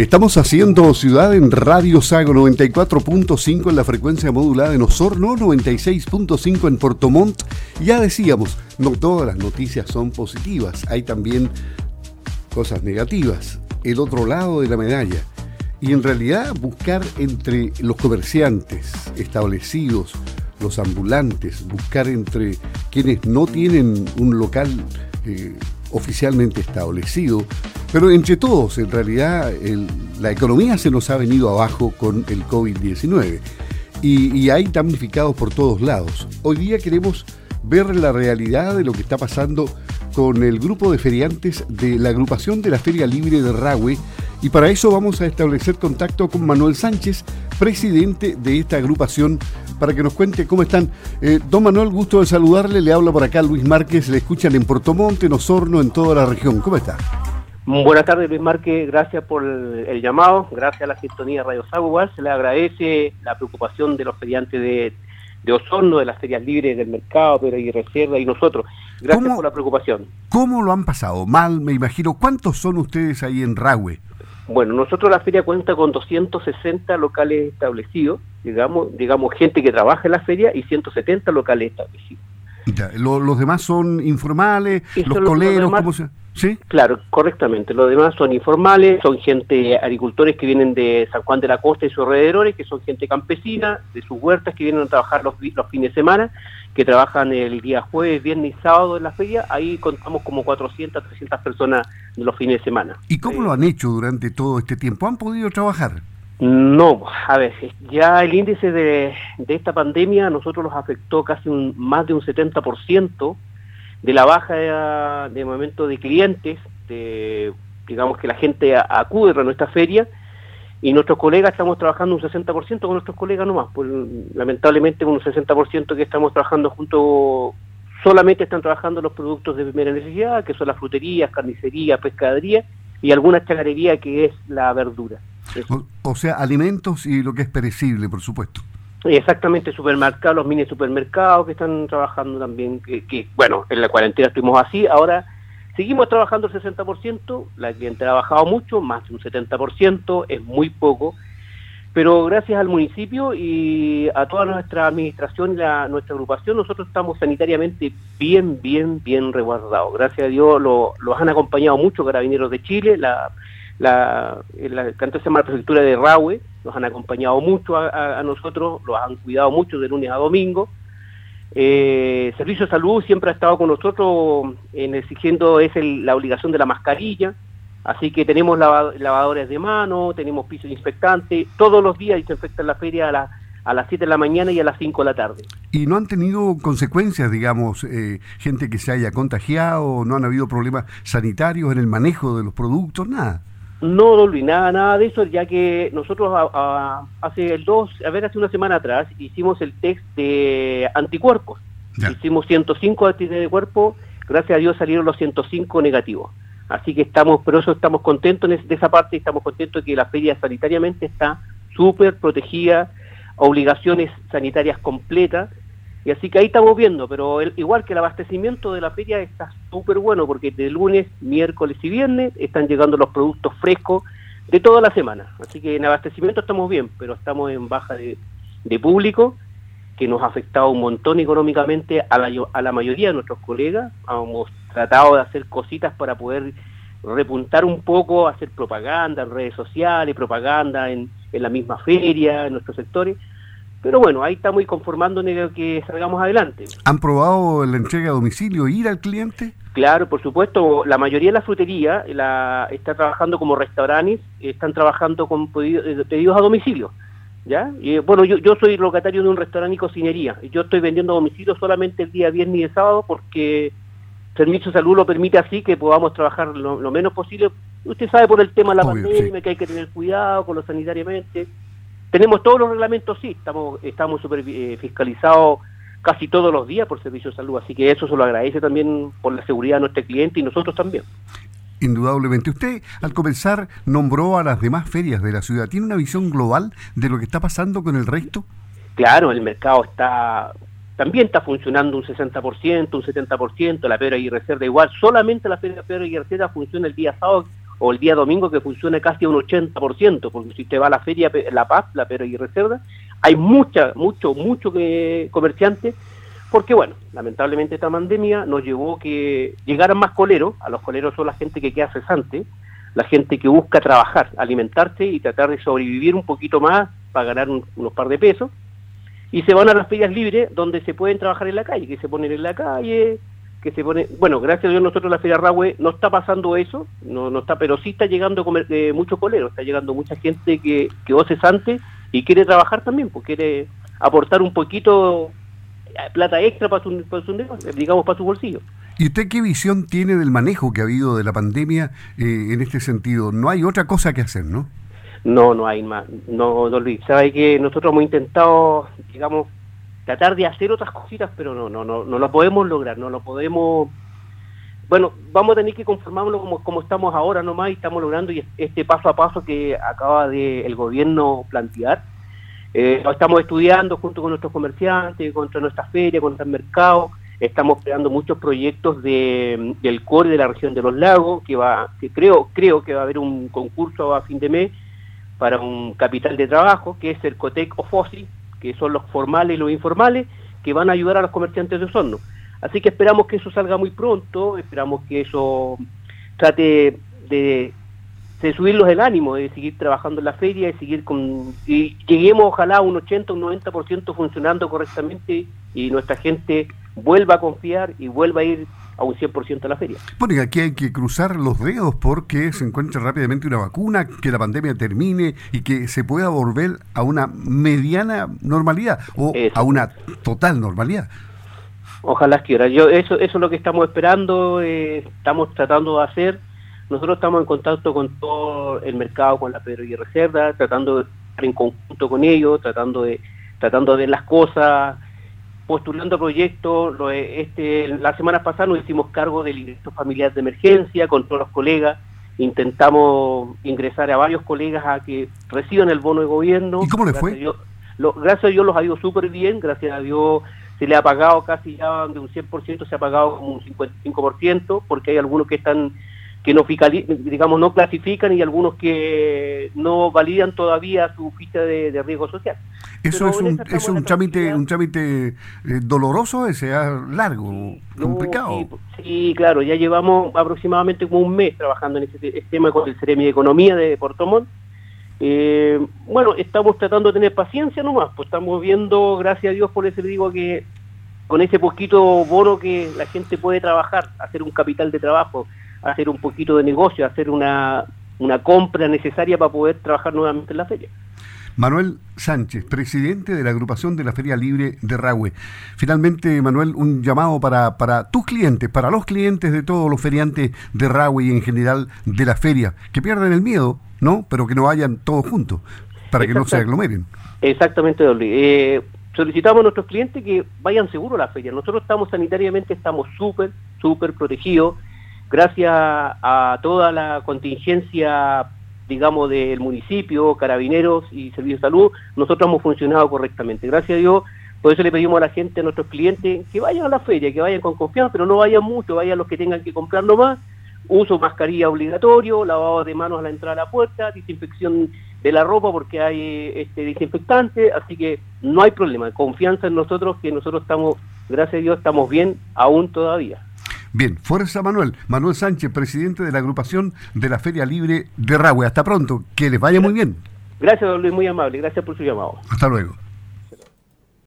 Estamos haciendo ciudad en Radio Sago 94.5 en la frecuencia modulada en Osorno, 96.5 en Portomont. Ya decíamos, no todas las noticias son positivas, hay también cosas negativas, el otro lado de la medalla. Y en realidad buscar entre los comerciantes establecidos, los ambulantes, buscar entre quienes no tienen un local eh, oficialmente establecido, pero entre todos, en realidad, la economía se nos ha venido abajo con el COVID-19 y, hay damnificados por todos lados. Hoy día queremos ver la realidad de lo que está pasando con el grupo de feriantes de la agrupación de la Feria Libre de Rahue y para eso vamos a establecer contacto con Manuel Sánchez, presidente de esta agrupación, para que nos cuente cómo están. Eh, don Manuel, gusto de saludarle, le habla por acá Luis Márquez, le escuchan en Portomonte, en Osorno, en toda la región. ¿Cómo está? Buenas tardes Luis Márquez, gracias por el, llamado, gracias a la sintonía Radio Sago, se le agradece la preocupación de los feriantes de, de Osorno, de las ferias libres del mercado, pero y reserva y nosotros. Gracias por la preocupación. ¿Cómo lo han pasado? Mal, me imagino. ¿Cuántos son ustedes ahí en Rahue? Bueno, nosotros la feria cuenta con 260 locales establecidos, digamos, digamos gente que trabaja en la feria y 170 locales establecidos. los demás son informales, los coleros, ¿cómo se...? ¿Sí? Claro, correctamente. Los demás son informales, son gente, agricultores que vienen de San Juan de la Costa y sus alrededores, que son gente campesina, de sus huertas, que vienen a trabajar los, los fines de semana, que trabajan el día jueves, viernes y sábado en la feria. Ahí contamos como 400, 300 personas los fines de semana. ¿Y cómo lo han hecho durante todo este tiempo? ¿Han podido trabajar? No, a ver, ya el índice de, de esta pandemia a nosotros nos afectó casi un, más de un 70% de la baja de, momento de clientes, de, digamos que la gente acude a nuestra feria y nuestros colegas estamos trabajando un 60% con nuestros colegas nomás, pues, lamentablemente con un 60% que estamos trabajando junto, solamente están trabajando los productos de primera necesidad, que son las fruterías, carnicería, pescadería y alguna chagarería que es la verdura. O, sea, alimentos y lo que es perecible, por supuesto. Exactamente, supermercados, los mini supermercados que están trabajando también, que, bueno, en la cuarentena estuvimos así, ahora seguimos trabajando el 60%, la clientela ha bajado mucho, más de un 70%, es muy poco, pero gracias al municipio y a toda nuestra administración y la, nuestra agrupación, nosotros estamos sanitariamente bien, bien, bien resguardados. Gracias a Dios lo, los han acompañado mucho carabineros de Chile, la la, la, se llama la prefectura de Rahue, nos han acompañado mucho a, nosotros, los han cuidado mucho de lunes a domingo. Eh, Servicio de Salud siempre ha estado con nosotros en exigiendo es la obligación de la mascarilla, así que tenemos lavadores de mano, tenemos pisos inspectantes, todos los días desinfectan la feria a, a las 7 de la mañana y a las 5 de la tarde. ¿Y no han tenido consecuencias, digamos, eh, gente que se haya contagiado, no han habido problemas sanitarios en el manejo de los productos, nada? No, no, nada, nada de eso, ya que nosotros hace dos, a ver, hace una semana atrás hicimos el test de anticuerpos. Hicimos 105 actividades de cuerpo, gracias a Dios salieron los 105 negativos. Así que estamos, por eso estamos contentos de esa parte, estamos contentos de que la feria sanitariamente está súper protegida, obligaciones sanitarias completas, y así que ahí estamos viendo, pero igual que el abastecimiento de la feria está súper bueno porque de lunes, miércoles y viernes están llegando los productos frescos de toda la semana. Así que en abastecimiento estamos bien, pero estamos en baja de, público que nos ha afectado un montón económicamente a la, a mayoría de nuestros colegas. Hemos tratado de hacer cositas para poder repuntar un poco, hacer propaganda en redes sociales, propaganda en, en la misma feria, en nuestros sectores pero bueno, ahí estamos conformando en que salgamos adelante. ¿Han probado la entrega a domicilio, ir al cliente? Claro, por supuesto. La mayoría de la frutería la, está trabajando como restaurantes, están trabajando con eh, pedidos, a domicilio. ¿Ya? Y, bueno, yo, yo soy locatario de un restaurante y cocinería. Yo estoy vendiendo a domicilio solamente el día viernes y el sábado porque Servicio de Salud lo permite así que podamos trabajar lo, menos posible. Usted sabe por el tema de la pandemia que hay que tener cuidado con lo sanitariamente. Tenemos todos los reglamentos, sí, estamos estamos super, eh, fiscalizados casi todos los días por Servicio de Salud, así que eso se lo agradece también por la seguridad de nuestro cliente y nosotros también. Indudablemente. Usted, al comenzar, nombró a las demás ferias de la ciudad. ¿Tiene una visión global de lo que está pasando con el resto? Claro, el mercado está también está funcionando un 60%, un 70%, la Pedro y Reserva igual. Solamente la Pedro y Reserva funciona el día sábado o el día domingo que funciona casi un 80%, porque si usted va a la feria La Paz, la Pero y Reserva, hay mucha, mucho, mucho que comerciantes, porque bueno, lamentablemente esta pandemia nos llevó que llegaran más coleros, a los coleros son la gente que queda cesante, la gente que busca trabajar, alimentarse y tratar de sobrevivir un poquito más para ganar unos par de pesos, y se van a las ferias libres donde se pueden trabajar en la calle, que se ponen en la calle, que se pone, bueno, gracias a Dios nosotros la Feria Rahue no está pasando eso, no, no está, pero sí está llegando comer, eh, mucho colero, está llegando mucha gente que quedó cesante y quiere trabajar también, pues quiere aportar un poquito eh, plata extra para su, para digamos para su bolsillo. ¿Y usted qué visión tiene del manejo que ha habido de la pandemia eh, en este sentido? No hay otra cosa que hacer, ¿no? No, no hay más. No, no Luis, sabe que nosotros hemos intentado, digamos, tratar de hacer otras cositas, pero no, no, no, no lo podemos lograr, no lo podemos. Bueno, vamos a tener que conformarnos como, como estamos ahora nomás y estamos logrando y este paso a paso que acaba de el gobierno plantear. Eh, estamos estudiando junto con nuestros comerciantes, contra nuestra feria, contra el mercado. Estamos creando muchos proyectos de, del core de la región de los lagos, que va, que creo, creo que va a haber un concurso a fin de mes para un capital de trabajo, que es el COTEC o FOSI, que son los formales y los informales, que van a ayudar a los comerciantes de Osorno. Así que esperamos que eso salga muy pronto, esperamos que eso trate de, de subirlos el ánimo, de seguir trabajando en la feria, de seguir con... y lleguemos ojalá a un 80, un 90% funcionando correctamente y nuestra gente vuelva a confiar y vuelva a ir a un 100% a la feria. Bueno, y aquí hay que cruzar los dedos porque se encuentre rápidamente una vacuna, que la pandemia termine y que se pueda volver a una mediana normalidad o a una total normalidad. Ojalá quiera. Yo eso eso es lo que estamos esperando, eh, estamos tratando de hacer. Nosotros estamos en contacto con todo el mercado, con la Pedro y Reserva, tratando de estar en conjunto con ellos, tratando de tratando de ver las cosas, postulando proyectos. Este, la semana pasada nos hicimos cargo del ingreso familiar de emergencia con todos los colegas. Intentamos ingresar a varios colegas a que reciban el bono de gobierno. ¿Y cómo le fue? gracias a Dios los ha ido súper bien. Gracias a Dios se le ha pagado casi ya de un 100%, se ha pagado como un 55%, porque hay algunos que están que no digamos no clasifican y algunos que no validan todavía su ficha de, riesgo social. Eso es un, es un trámite un trámite eh, doloroso, sea largo, complicado. Sí, claro, ya llevamos aproximadamente como un mes trabajando en ese, tema con el Ceremi de Economía de Portomón. Eh, bueno, estamos tratando de tener paciencia nomás, pues estamos viendo, gracias a Dios por ese digo que con ese poquito bono que la gente puede trabajar, hacer un capital de trabajo, hacer un poquito de negocio, hacer una, una compra necesaria para poder trabajar nuevamente en la feria. Manuel Sánchez, presidente de la agrupación de la Feria Libre de Rahue. Finalmente, Manuel, un llamado para, para tus clientes, para los clientes de todos los feriantes de Rahue y en general de la feria, que pierdan el miedo, ¿no? Pero que no vayan todos juntos, para que no se aglomeren. Exactamente, Dolly. Eh, solicitamos a nuestros clientes que vayan seguros a la feria. Nosotros estamos sanitariamente, estamos súper, súper protegidos gracias a toda la contingencia, digamos, del municipio, carabineros y servicios de salud, nosotros hemos funcionado correctamente. Gracias a Dios, por eso le pedimos a la gente, a nuestros clientes, que vayan a la feria, que vayan con confianza, pero no vayan mucho, vayan los que tengan que comprar nomás. Uso mascarilla obligatorio, lavado de manos a la entrada a la puerta, desinfección de la ropa porque hay este desinfectante, así que no hay problema, confianza en nosotros que nosotros estamos, gracias a Dios, estamos bien aún todavía. Bien, fuerza Manuel. Manuel Sánchez, presidente de la agrupación de la Feria Libre de Rahue. Hasta pronto, que les vaya muy bien. Gracias, Luis, muy amable. Gracias por su llamado. Hasta luego.